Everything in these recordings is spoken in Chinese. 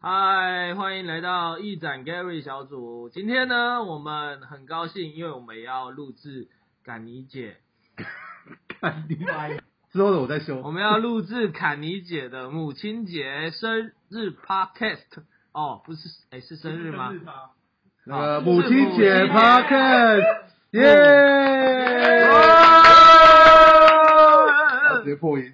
嗨，欢迎来到一展 Gary 小组。今天呢，我们很高兴，因为我们要录制坎尼姐！之后的我再修。我们要录制坎尼姐的母亲节生日 Podcast。哦，不是，哎，是生日吗？那个母亲节 Podcast，耶！直接破音。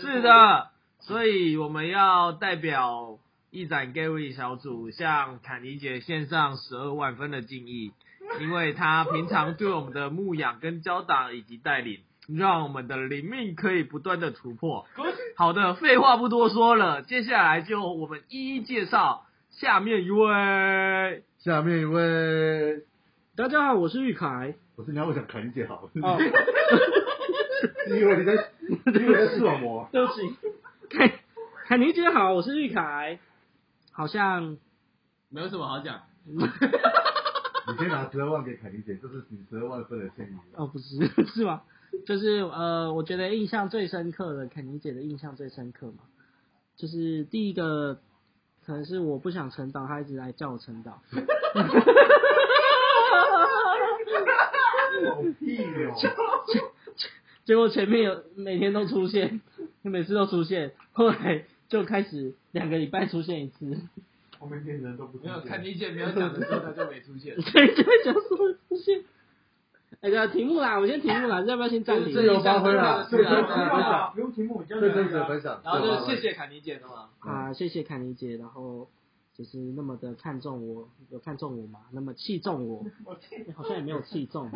是的，所以我们要代表一展 Gary 小组向坎尼姐献上十二万分的敬意，因为她平常对我们的牧养跟教导以及带领，让我们的灵命可以不断的突破。好的，废话不多说了，接下来就我们一一介绍下面一位。下面一位，大家好，我是玉凯。我是你要我想侃姐好。哦，你以为你在，你以为在视网膜？对不起，凯凯妮姐好，我是玉凯。好像没有什么好讲，你先拿十二万给凯妮姐，这是你十二万分的歉意。哦不是是吗？就是呃，我觉得印象最深刻的肯尼姐的印象最深刻嘛，就是第一个可能是我不想成长，她一直来叫我晨祷。好屁哦！结果前面有每天都出现，每次都出现，后来就开始两个礼拜出现一次，后面变人都不没有坎尼姐没有讲的时候，他就没出现。所以就会讲说出现。哎呀，题目啦，我先题目啦，要不要先暂停？自由发挥啦，是啊最真实的分享，不用题目，就真实的分享。然后就谢谢凯尼姐的嘛。啊，谢谢凯妮姐，然后就是那么的看重我，有看重我吗？那么器重我，好像也没有器重。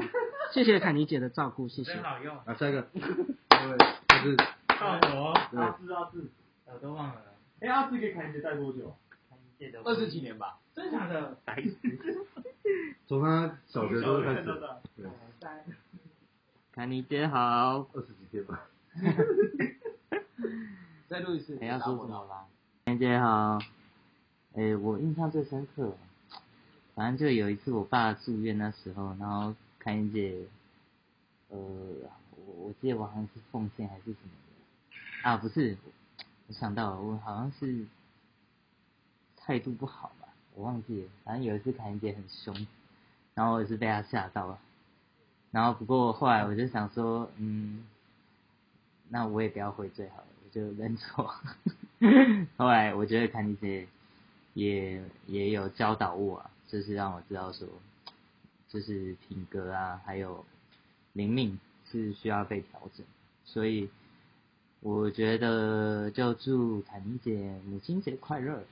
谢谢凯妮姐的照顾，谢谢真。好用。啊，下一个，这位就是到我，对阿志阿志，我都忘了。哎，阿志给凯姐带多久？二十几年吧。真假的？白痴。从他小学都开始，对，坎尼姐好，二十几天吧。再录一次。还要说什么啦？坎尼姐好，诶、我印象最深刻，反正就有一次我爸住院那时候，然后凯尼姐，呃，我我记得我好像是奉献还是什么的，啊不是，我想到了，我好像是态度不好吧，我忘记了，反正有一次坎尼姐很凶，然后我也是被她吓到了。然后不过后来我就想说，嗯，那我也不要回最好了，我就认错。后来我觉得坎妮姐也也有教导我啊，就是让我知道说，就是品格啊，还有灵命是需要被调整，所以我觉得就祝坎妮姐母亲节快乐。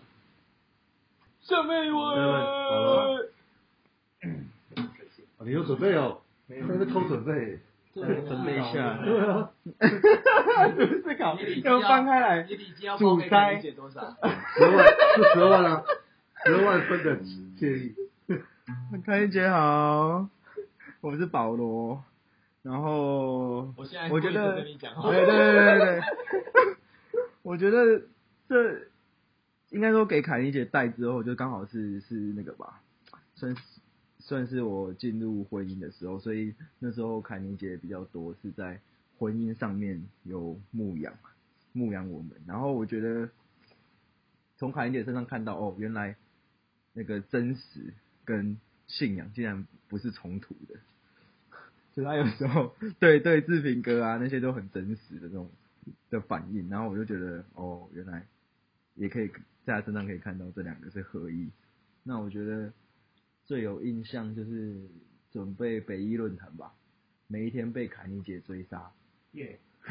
下面一好了位。哦你有准备哦？在那边偷准备。准备一下对啊，思考，要翻开来。你礼金要包给坎尼姐多少？十二万是十二万啊，十二万分的建议。开心姐好，我是保罗，然后我现在我觉得对对对对对，我觉得这应该说给凯妮姐带之后，就刚好是是那个吧，算是算是我进入婚姻的时候，所以那时候凯妮姐比较多是在婚姻上面有牧养牧养我们，然后我觉得从凯妮姐身上看到哦，原来那个真实跟信仰竟然不是冲突的，就他有时候对对志平哥啊那些都很真实的那种的反应，然后我就觉得哦，原来也可以在他身上可以看到这两个是合一。那我觉得最有印象就是准备北一论坛吧，每一天被凯妮姐追杀，耶，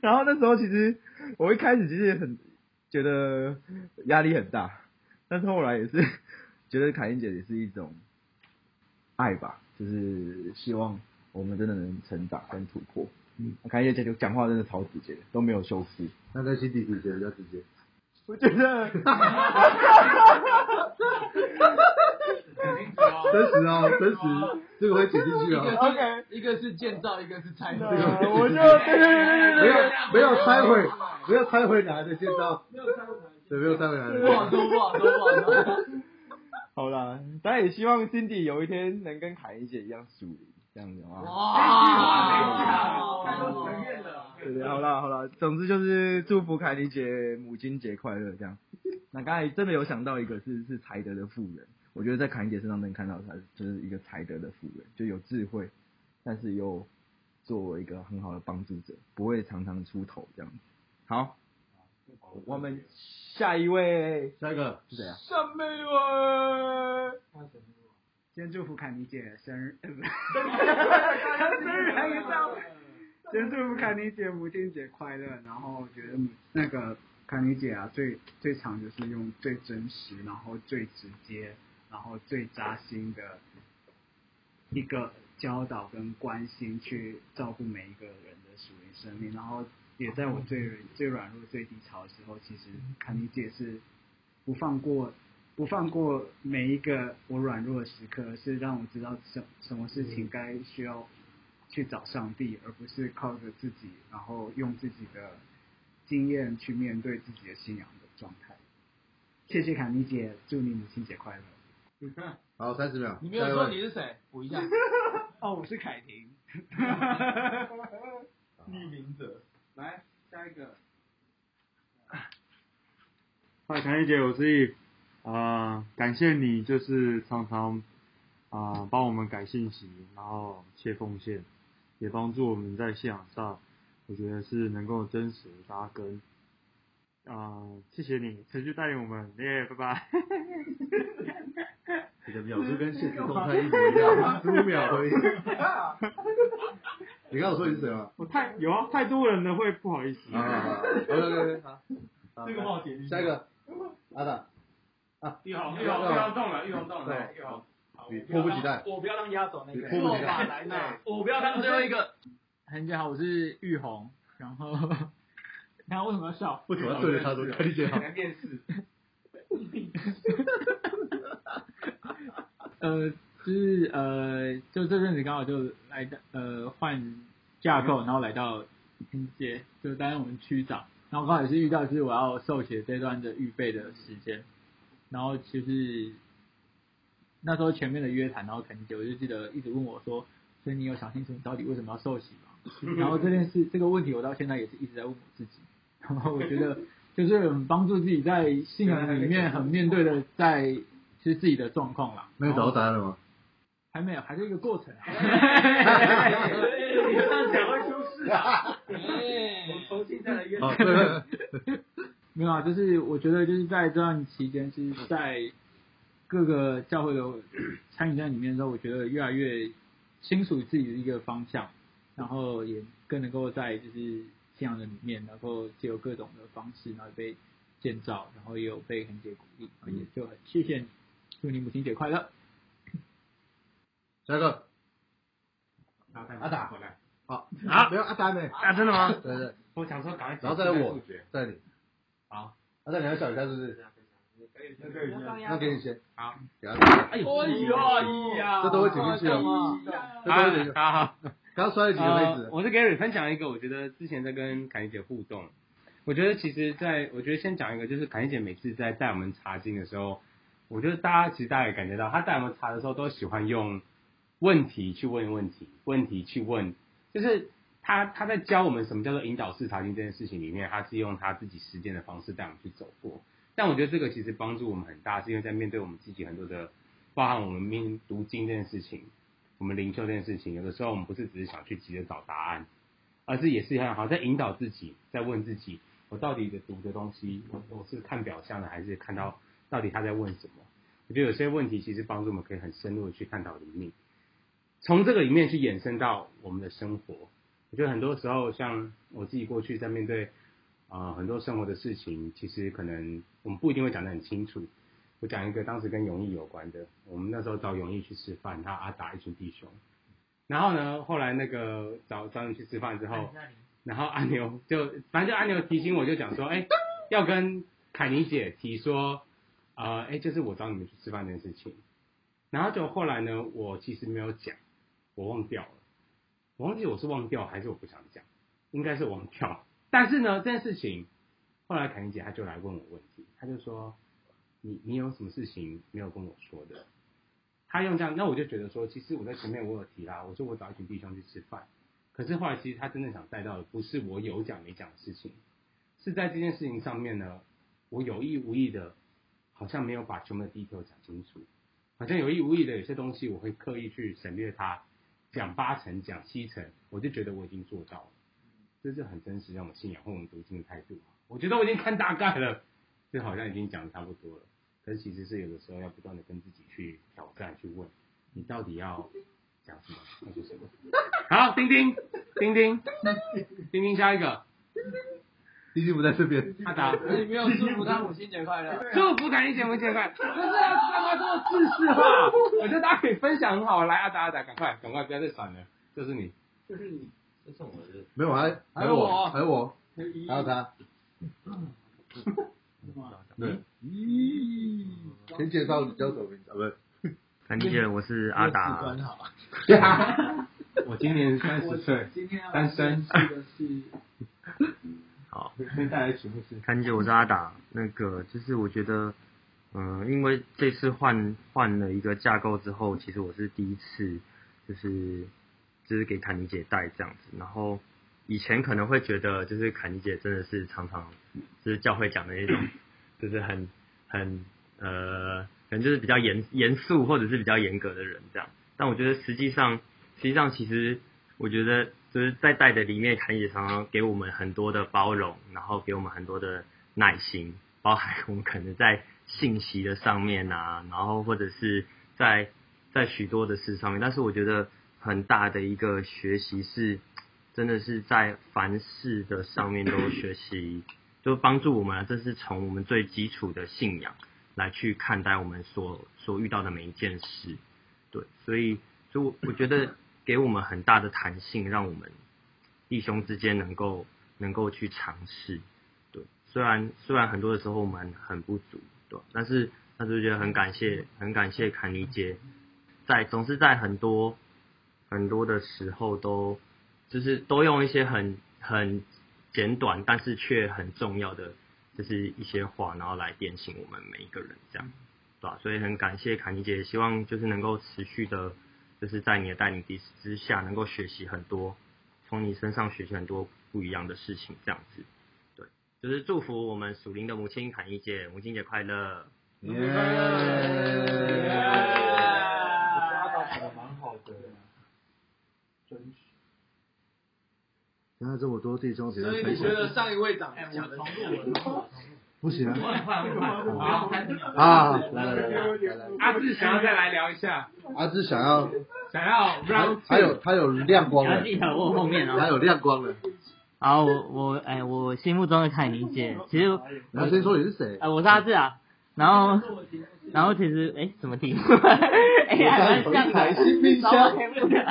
然后那时候其实我一开始其实也很觉得压力很大，但是后来也是 觉得凯欣姐也是一种爱吧，就是希望我们真的能成长跟突破。嗯，我看叶姐就讲话真的超直接，都没有修饰。那在心底底写比较直接。我觉得 真实哦，真实，这个会剪进去哦。OK 一个是建造，一个是拆毁。我就对对对对没有没有拆毁，没有拆毁哪来的建造？对，没有拆毁哪来的不好说，不好说，不好说。好啦，当然也希望 Cindy 有一天能跟凯欣姐一样属灵，这样子啊。哇！承认了。对对，好啦好啦，总之就是祝福凯妮姐母亲节快乐，这样。那刚才真的有想到一个是是才德的富人，我觉得在侃妮姐身上能看到他就是一个才德的富人，就有智慧，但是又作为一个很好的帮助者，不会常常出头这样子。好，我们下一位下一个是谁啊？上面一位，先祝福凯妮姐生日，呃，不是，生日。还没到。先祝福凯妮姐母亲节快乐。然后我觉得那个凯妮姐啊，最最常就是用最真实，然后最直接，然后最扎心的一个教导跟关心，去照顾每一个人的属灵生命。然后也在我最最软弱、最低潮的时候，其实凯妮姐是不放过。不放过每一个我软弱的时刻，是让我知道什什么事情该需要去找上帝，而不是靠着自己，然后用自己的经验去面对自己的信仰的状态。谢谢凯妮姐，祝你母亲节快乐。好，三十秒。你没有说你是谁？补一下。哦，我是凯婷。匿名者。来下一个。嗨，凯妮姐，我是易。啊，感谢你，就是常常啊帮我们改信息，然后切奉献，也帮助我们在信仰上，我觉得是能够真实扎根。啊，谢谢你，持续带领我们，耶，拜拜。你的秒数跟现实动态一模一样，十五秒而已。你刚我说你是谁吗？我太有啊，太多人了会不好意思。啊，OK，OK，好。这个冒险。下一个，阿达。啊，玉红，玉红，玉红动了，玉红动了，玉红，迫不及待，我不要当压轴那个，迫不及待，来那，我不要当最后一个。大家好，我是玉红，然后，你看为什么要笑？为什么要对着他说？理解好。面试。呃，就是呃，就这阵子刚好就来的呃换架构，然后来到拼接，就担任我们区长，然后刚好也是遇到就是我要受写这段的预备的时间。然后其实那时候前面的约谈，然后肯定我就记得一直问我说，所以你有想清楚你到底为什么要受洗吗？然后这件事这个问题我到现在也是一直在问我自己。然后我觉得 就是很帮助自己在信仰里面很面对的在其实自己的状况啦。没有找到答案了吗？还没有，还是一个过程。你这样讲会出事啊！我重新再来约。没有啊，就是我觉得就是在这段期间，是在各个教会的参与在里面的时候，我觉得越来越清楚自己的一个方向，然后也更能够在就是信仰的里面，然后借由各种的方式，然后被建造，然后也有被很姐鼓励，也就很谢谢你，祝你母亲节快乐。下一个，阿达回来，好，啊，没有阿达没，啊，真的吗？对对，我想说赶快，然后再来我，再你。好，那再你要笑一下是不是？那给你先。好，给他。哎呀，这都会剪进去的吗？这都会剪进去。好好。刚摔了几个杯子。我是 Gary，分享一个，我觉得之前在跟凯妮姐互动，我觉得其实在，我觉得先讲一个，就是凯妮姐每次在带我们查经的时候，我觉得大家其实大家也感觉到，她带我们查的时候都喜欢用问题去问问题，问题去问，就是。他他在教我们什么叫做引导式查经这件事情里面，他是用他自己实践的方式带我们去走过。但我觉得这个其实帮助我们很大，是因为在面对我们自己很多的，包含我们面读经这件事情，我们灵修这件事情，有的时候我们不是只是想去急着找答案，而是也是很好在引导自己，在问自己，我到底的读的东西，我我是看表象的，还是看到到底他在问什么？我觉得有些问题其实帮助我们可以很深入的去探讨灵命，从这个里面去延伸到我们的生活。我觉得很多时候，像我自己过去在面对啊很多生活的事情，其实可能我们不一定会讲得很清楚。我讲一个当时跟永义有关的，我们那时候找永义去吃饭，他阿达一群弟兄。然后呢，后来那个找找你去吃饭之后，然后阿牛就反正就阿牛提醒我，就讲说，哎，要跟凯妮姐提说，啊，哎，就是我找你们去吃饭这件事情。然后就后来呢，我其实没有讲，我忘掉了。我忘记我是忘掉还是我不想讲，应该是忘掉。但是呢，这件事情后来凯妮姐她就来问我问题，她就说：“你你有什么事情没有跟我说的？”她用这样，那我就觉得说，其实我在前面我有提啦，我说我找一群弟兄去吃饭，可是后来其实他真正想带到的不是我有讲没讲的事情，是在这件事情上面呢，我有意无意的，好像没有把全部的 detail 讲清楚，好像有意无意的有些东西我会刻意去省略它，讲八成讲七成，我就觉得我已经做到了，这是很真实让我信仰或我们读经的态度。我觉得我已经看大概了，就好像已经讲的差不多了，可是其实是有的时候要不断的跟自己去挑战，去问你到底要讲什么，要说什么。好，丁丁，丁丁，丁丁，下一个，弟弟不在这边，阿达，你没有祝福他母亲节快乐。祝福凯丽姐母亲节快乐！不是啊，干嘛这么自私化？我觉得大家可以分享很好，来阿达阿达，赶快赶快，不要再闪了，就是你，就是你，这是我的没有还还有我我，还有我，还有他，对，先介绍你叫什么名字啊？不是，谭丽姐，我是阿达，我今年三十岁，单身这个是好，先带来题目是谭丽姐，我是阿达。那个就是我觉得，嗯、因为这次换换了一个架构之后，其实我是第一次，就是就是给坎妮姐带这样子。然后以前可能会觉得，就是凯妮姐真的是常常就是教会讲的那种，就是很很呃，可能就是比较严严肃或者是比较严格的人这样。但我觉得实际上，实际上其实我觉得就是在带的里面，坎妮姐常常给我们很多的包容，然后给我们很多的耐心，包含我们可能在信息的上面啊，然后或者是在在许多的事上面，但是我觉得很大的一个学习是，真的是在凡事的上面都学习，就帮助我们啊，这是从我们最基础的信仰来去看待我们所所遇到的每一件事，对，所以就我我觉得给我们很大的弹性，让我们弟兄之间能够能够去尝试，对，虽然虽然很多的时候我们很不足，对，但是但是我觉得很感谢很感谢坎尼姐，在总是在很多很多的时候都就是都用一些很很简短，但是却很重要的就是一些话，然后来点醒我们每一个人，这样，对吧、所以很感谢坎尼姐，希望就是能够持续的，就是在你的带领之之下，能够学习很多，从你身上学习很多不一样的事情，这样子，对，就是祝福我们属灵的母亲坎尼姐，母亲节快乐。阿达讲的蛮好的，真实。现在这么多弟兄姐妹分所以你觉得，上一位长讲的 不行 啊快快快，好啊！来来来来来，阿志想要再来聊一下，阿志想要，想要让还有他有亮光了，要记得我后面哦。他有亮光了。好，我我哎，我心目中的凯尼姐，其实你要先说你是谁？哎，我是阿志啊。然后然后其实哎，什么题目？哎，还蛮像的。台新冰箱稍微不的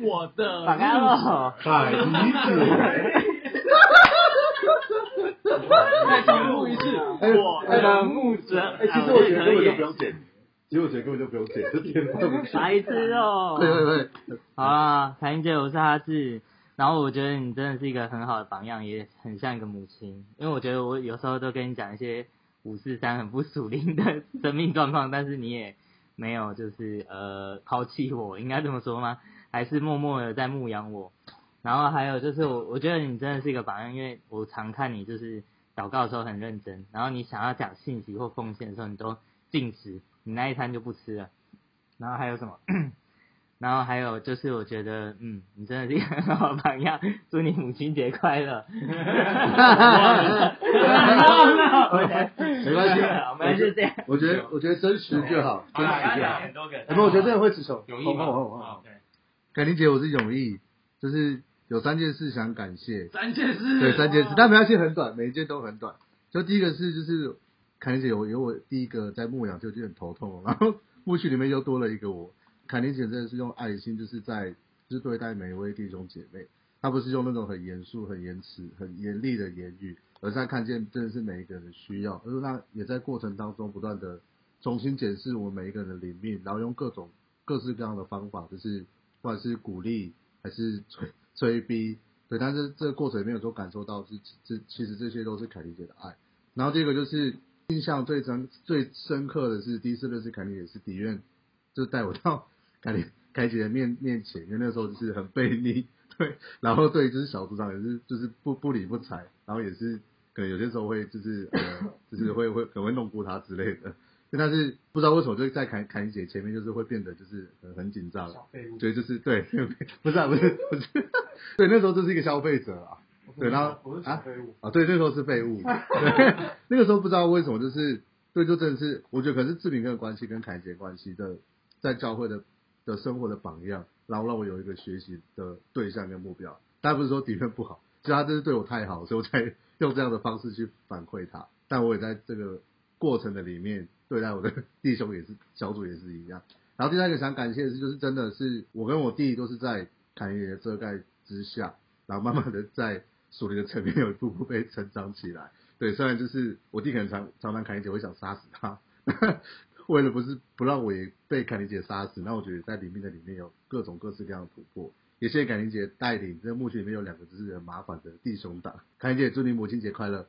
我的打开了。海妮子。再重复一次，我的木者，哎，其实我觉得根本就不用剪，其实我觉得根本就不用剪，就剪放进去。白痴哦。对对对，好啦，凯英姐，我是哈志。然后我觉得你真的是一个很好的榜样，也很像一个母亲。因为我觉得我有时候都跟你讲一些五四三很不属灵的生命状况，但是你也没有就是呃抛弃我，应该这么说吗？还是默默的在牧养我。然后还有就是我我觉得你真的是一个榜样，因为我常看你就是祷告的时候很认真，然后你想要讲信息或奉献的时候，你都禁食，你那一餐就不吃了。然后还有什么？然后还有就是，我觉得，嗯，你真的是一个很 好的榜样，祝你母亲节快乐。没关系，我们就这样。我觉得我觉得真实就好，真实就好。多个哎，不，我觉得真的会持守。永义吗？好好好好好凯琳姐，我是永义，就是有三件事想感谢。三件事，对，三件事，但没关系，很短，每一件都很短。就第一个是，就是凯琳姐有有我第一个在牧养就已经很头痛了，然后牧区里面又多了一个我。凯琳姐真的是用爱心，就是在就是对待每一位弟兄姐妹，她不是用那种很严肃、很严词、很严厉的言语，而是在看见真的是每一个人的需要，而那也在过程当中不断的重新检视我们每一个人的灵命，然后用各种各式各样的方法，就是不管是鼓励还是催催逼，对，但是这个过程里面有时候感受到是这其实这些都是凯莉姐的爱。然后第二个就是印象最深最深刻的是第一次认识凯莉姐是底院，就带我到凯莉凯姐的面面前，因为那时候就是很悖逆，对，然后对，就是小组长也是就是不不理不睬，然后也是可能有些时候会就是呃，就是会会可能会弄过他之类的。但是不知道为什么，就在凯凯姐前面，就是会变得就是很很紧张，所以就是对，不是啊，不是不是，对，那时候就是一个消费者啊，对，然后啊废物，啊，对，那时候是废物，对，那个时候不知道为什么，就是对，就真的是，我觉得可能是志明跟的关系跟凯杰关系的，在教会的的生活的榜样，然后让我有一个学习的对象跟目标。当然不是说底片不好，其实他真是对我太好，所以我才用这样的方式去反馈他。但我也在这个过程的里面对待我的弟兄也是小组也是一样。然后第三个想感谢的是，就是真的是我跟我弟都是在凯爷的遮盖之下，然后慢慢的在属灵的层面有一步步被成长起来。对，虽然就是我弟可能常常常凯姐会想杀死他，为了不是不让我也被凯琳姐杀死，那我觉得在里面的里面有各种各式各样的突破。也谢谢凯琳姐带领，这个牧区里面有两个就是很麻烦的弟兄党。凯琳姐祝你母亲节快乐。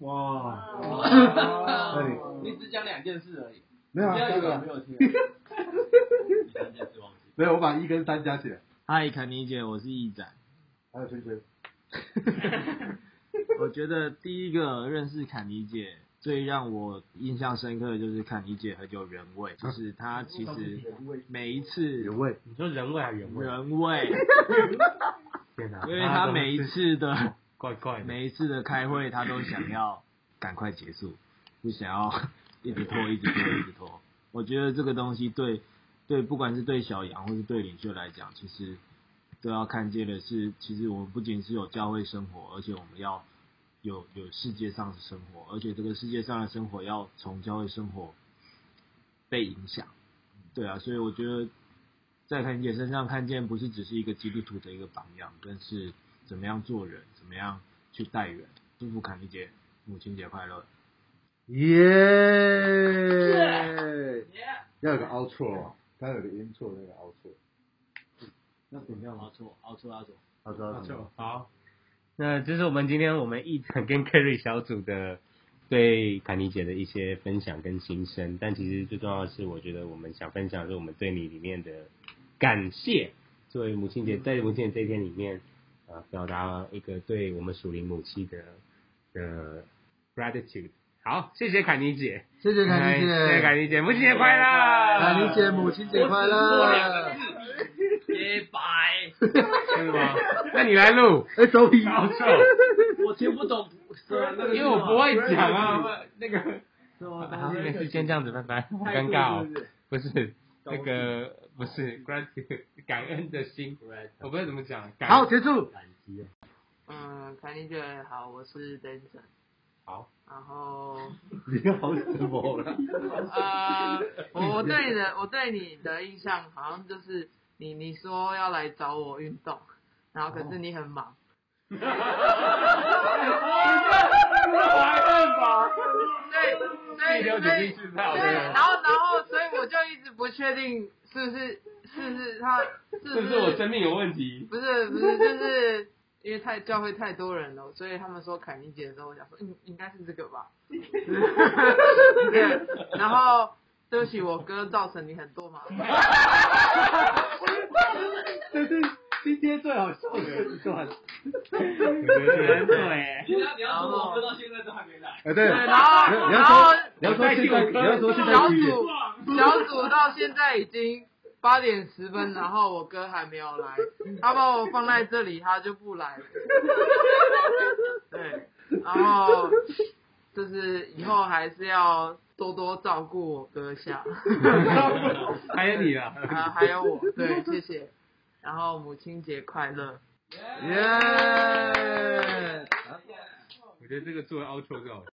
哇，那你你只讲两件事而已，没有啊，第二这个个没有听。三件事忘记。没有，我把一跟三加起来，嗨，肯尼姐，我是义展。还有圈圈。我觉得第一个认识坎尼姐，最让我印象深刻的就是坎尼姐很有人味，就是她其实每一次人味，你说人味还是人味？人味，天哪，因为她每一次的怪怪，每一次的开会，他都想要赶快结束，不想要 一直拖，一直拖，一直拖。我觉得这个东西对对，不管是对小杨或是对领袖来讲，其实都要看见的是，其实我们不仅是有教会生活，而且我们要有有世界上的生活，而且这个世界上的生活要从教会生活被影响。对啊，所以我觉得在侃姐身上看见不是只是一个基督徒的一个榜样，更是怎么样做人，怎么样去待人。祝福侃姐母亲节快乐！耶！要有个 outro 啊，它有个 intro 那个 outro。那怎么样？凹错，凹错，凹错。好的，好那这是我们今天我们一展跟 Kerry 小组的对凯妮姐的一些分享跟心声，但其实最重要的是，我觉得我们想分享的是我们对你里面的感谢。作为母亲节，在母亲节这一天里面，呃，表达一个对我们属灵母亲的的 gratitude。好，谢谢凯妮姐，谢谢凯妮姐，谢谢凯妮姐，母亲节快乐！凯妮姐母亲节快乐！拜拜，是吗？那你来录，哎，手笔，我听不懂，因为我不会讲啊，那个。好，没事，先这样子，拜拜。好尴尬哦，不是那个，不是 gratitude 感恩的心，我不知道怎么讲。感好，结束。嗯，凯妮姐好，我是 Denson。好。然后。你好什么了？呃，我我对你的 我对你的印象好像就是你你说要来找我运动，然后可是你很忙。我怀孕吧？对，所以了所以解进去太好对，了然后然后所以我就一直不确定是不是是不是他是是不是我生命有问题？不是不是，就是因为太教会太多人了，所以他们说凯尼姐的时候，我想说，嗯，应该是这个吧。对，然后对不起，我哥造成你很多麻烦。今天最好笑的一段。对，你要你要说我哥到现在都还没来。哎，对，然后然后你要说现在你要说现在小？组小组到现在已经八点十分，然后我哥还没有来，他把我放在这里，他就不来了。对，然后就是以后还是要多多照顾我哥下，还有你啊，啊，还有我，对，谢谢。然后母亲节快乐。耶！我觉得这个作为 outro 最好。